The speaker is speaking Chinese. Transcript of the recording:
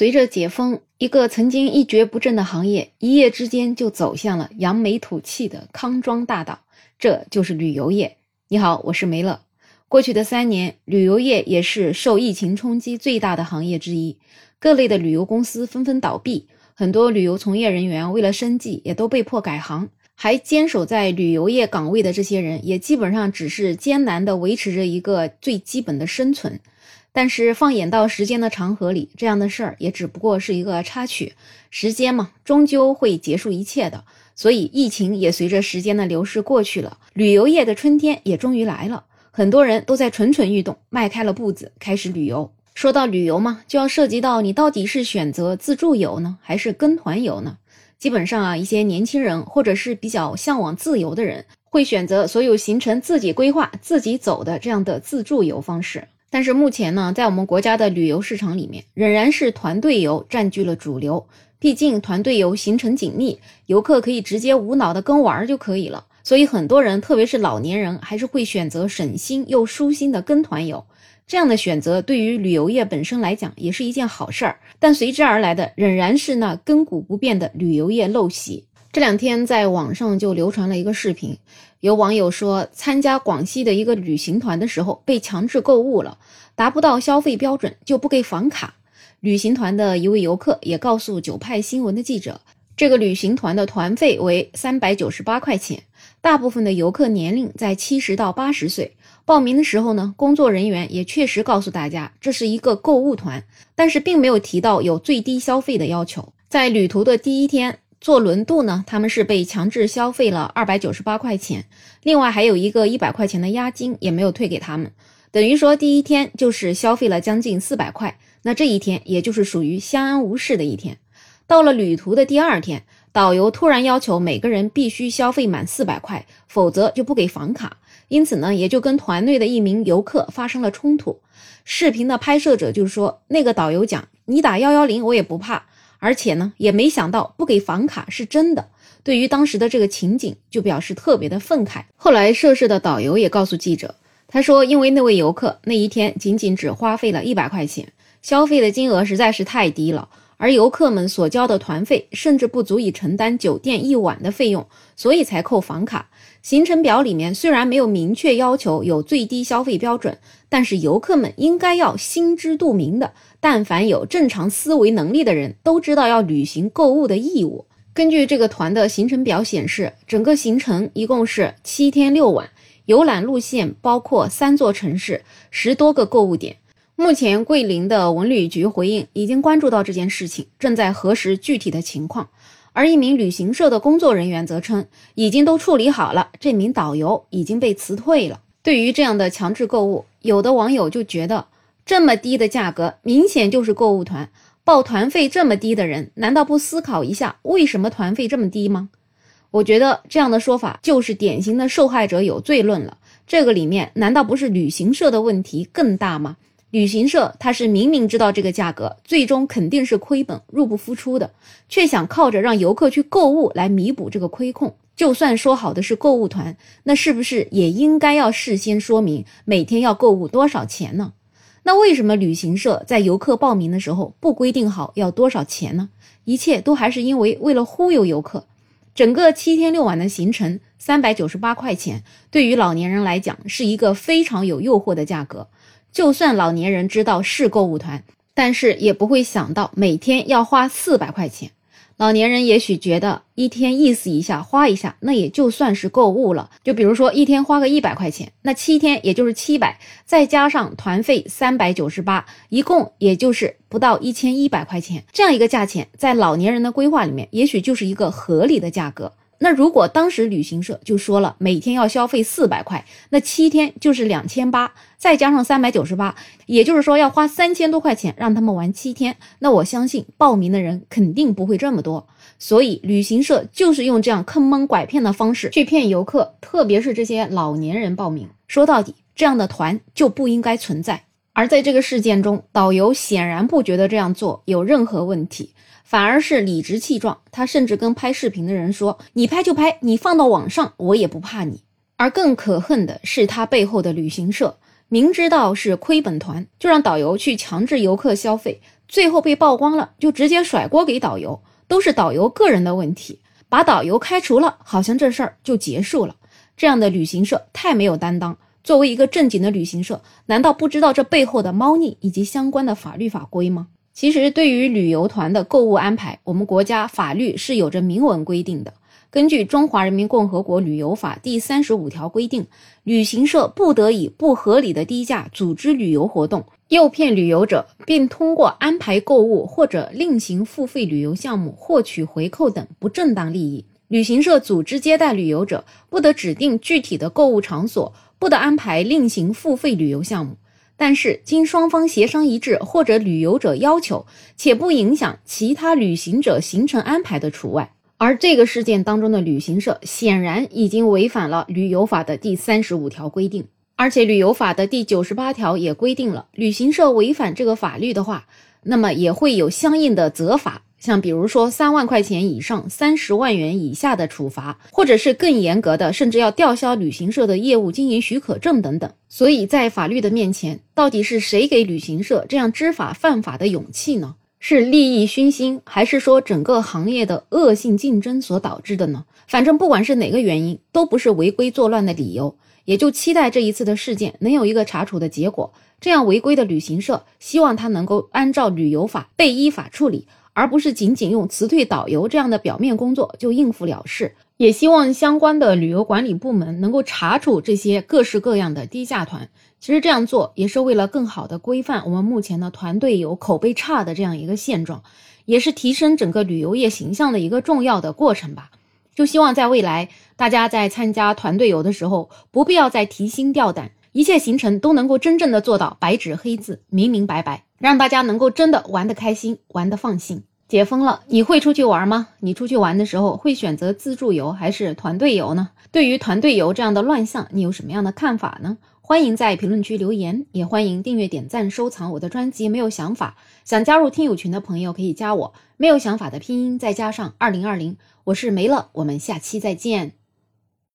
随着解封，一个曾经一蹶不振的行业，一夜之间就走向了扬眉吐气的康庄大道。这就是旅游业。你好，我是梅乐。过去的三年，旅游业也是受疫情冲击最大的行业之一，各类的旅游公司纷纷倒闭，很多旅游从业人员为了生计，也都被迫改行。还坚守在旅游业岗位的这些人，也基本上只是艰难地维持着一个最基本的生存。但是放眼到时间的长河里，这样的事儿也只不过是一个插曲。时间嘛，终究会结束一切的。所以疫情也随着时间的流逝过去了，旅游业的春天也终于来了。很多人都在蠢蠢欲动，迈开了步子开始旅游。说到旅游嘛，就要涉及到你到底是选择自助游呢，还是跟团游呢？基本上啊，一些年轻人或者是比较向往自由的人，会选择所有行程自己规划、自己走的这样的自助游方式。但是目前呢，在我们国家的旅游市场里面，仍然是团队游占据了主流。毕竟团队游行程紧密，游客可以直接无脑的跟玩就可以了。所以很多人，特别是老年人，还是会选择省心又舒心的跟团游。这样的选择对于旅游业本身来讲，也是一件好事儿。但随之而来的，仍然是那亘古不变的旅游业陋习。这两天在网上就流传了一个视频，有网友说参加广西的一个旅行团的时候被强制购物了，达不到消费标准就不给房卡。旅行团的一位游客也告诉九派新闻的记者，这个旅行团的团费为三百九十八块钱，大部分的游客年龄在七十到八十岁。报名的时候呢，工作人员也确实告诉大家这是一个购物团，但是并没有提到有最低消费的要求。在旅途的第一天。坐轮渡呢，他们是被强制消费了二百九十八块钱，另外还有一个一百块钱的押金也没有退给他们，等于说第一天就是消费了将近四百块，那这一天也就是属于相安无事的一天。到了旅途的第二天，导游突然要求每个人必须消费满四百块，否则就不给房卡，因此呢，也就跟团队的一名游客发生了冲突。视频的拍摄者就说，那个导游讲，你打幺幺零我也不怕。而且呢，也没想到不给房卡是真的。对于当时的这个情景，就表示特别的愤慨。后来涉事的导游也告诉记者，他说，因为那位游客那一天仅仅只花费了一百块钱，消费的金额实在是太低了，而游客们所交的团费甚至不足以承担酒店一晚的费用，所以才扣房卡。行程表里面虽然没有明确要求有最低消费标准，但是游客们应该要心知肚明的。但凡有正常思维能力的人都知道要履行购物的义务。根据这个团的行程表显示，整个行程一共是七天六晚，游览路线包括三座城市、十多个购物点。目前桂林的文旅局回应，已经关注到这件事情，正在核实具体的情况。而一名旅行社的工作人员则称，已经都处理好了，这名导游已经被辞退了。对于这样的强制购物，有的网友就觉得，这么低的价格，明显就是购物团。报团费这么低的人，难道不思考一下为什么团费这么低吗？我觉得这样的说法就是典型的受害者有罪论了。这个里面难道不是旅行社的问题更大吗？旅行社他是明明知道这个价格最终肯定是亏本、入不敷出的，却想靠着让游客去购物来弥补这个亏空。就算说好的是购物团，那是不是也应该要事先说明每天要购物多少钱呢？那为什么旅行社在游客报名的时候不规定好要多少钱呢？一切都还是因为为了忽悠游客。整个七天六晚的行程，三百九十八块钱，对于老年人来讲是一个非常有诱惑的价格。就算老年人知道是购物团，但是也不会想到每天要花四百块钱。老年人也许觉得一天意思一下花一下，那也就算是购物了。就比如说一天花个一百块钱，那七天也就是七百，再加上团费三百九十八，一共也就是不到一千一百块钱。这样一个价钱，在老年人的规划里面，也许就是一个合理的价格。那如果当时旅行社就说了每天要消费四百块，那七天就是两千八，再加上三百九十八，也就是说要花三千多块钱让他们玩七天。那我相信报名的人肯定不会这么多，所以旅行社就是用这样坑蒙拐骗的方式去骗游客，特别是这些老年人报名。说到底，这样的团就不应该存在。而在这个事件中，导游显然不觉得这样做有任何问题。反而是理直气壮，他甚至跟拍视频的人说：“你拍就拍，你放到网上，我也不怕你。”而更可恨的是，他背后的旅行社明知道是亏本团，就让导游去强制游客消费，最后被曝光了，就直接甩锅给导游，都是导游个人的问题，把导游开除了，好像这事儿就结束了。这样的旅行社太没有担当。作为一个正经的旅行社，难道不知道这背后的猫腻以及相关的法律法规吗？其实，对于旅游团的购物安排，我们国家法律是有着明文规定的。根据《中华人民共和国旅游法》第三十五条规定，旅行社不得以不合理的低价组织旅游活动，诱骗旅游者，并通过安排购物或者另行付费旅游项目获取回扣等不正当利益。旅行社组织接待旅游者，不得指定具体的购物场所，不得安排另行付费旅游项目。但是，经双方协商一致或者旅游者要求，且不影响其他旅行者行程安排的除外。而这个事件当中的旅行社显然已经违反了旅游法的第三十五条规定，而且旅游法的第九十八条也规定了，旅行社违反这个法律的话，那么也会有相应的责罚，像比如说三万块钱以上三十万元以下的处罚，或者是更严格的，甚至要吊销旅行社的业务经营许可证等等。所以在法律的面前，到底是谁给旅行社这样知法犯法的勇气呢？是利益熏心，还是说整个行业的恶性竞争所导致的呢？反正不管是哪个原因，都不是违规作乱的理由。也就期待这一次的事件能有一个查处的结果。这样违规的旅行社，希望他能够按照旅游法被依法处理，而不是仅仅用辞退导游这样的表面工作就应付了事。也希望相关的旅游管理部门能够查处这些各式各样的低价团。其实这样做也是为了更好的规范我们目前的团队游口碑差的这样一个现状，也是提升整个旅游业形象的一个重要的过程吧。就希望在未来，大家在参加团队游的时候，不必要再提心吊胆，一切行程都能够真正的做到白纸黑字、明明白白，让大家能够真的玩得开心、玩得放心。解封了，你会出去玩吗？你出去玩的时候会选择自助游还是团队游呢？对于团队游这样的乱象，你有什么样的看法呢？欢迎在评论区留言，也欢迎订阅、点赞、收藏我的专辑。没有想法，想加入听友群的朋友可以加我，没有想法的拼音再加上二零二零，我是梅乐，我们下期再见。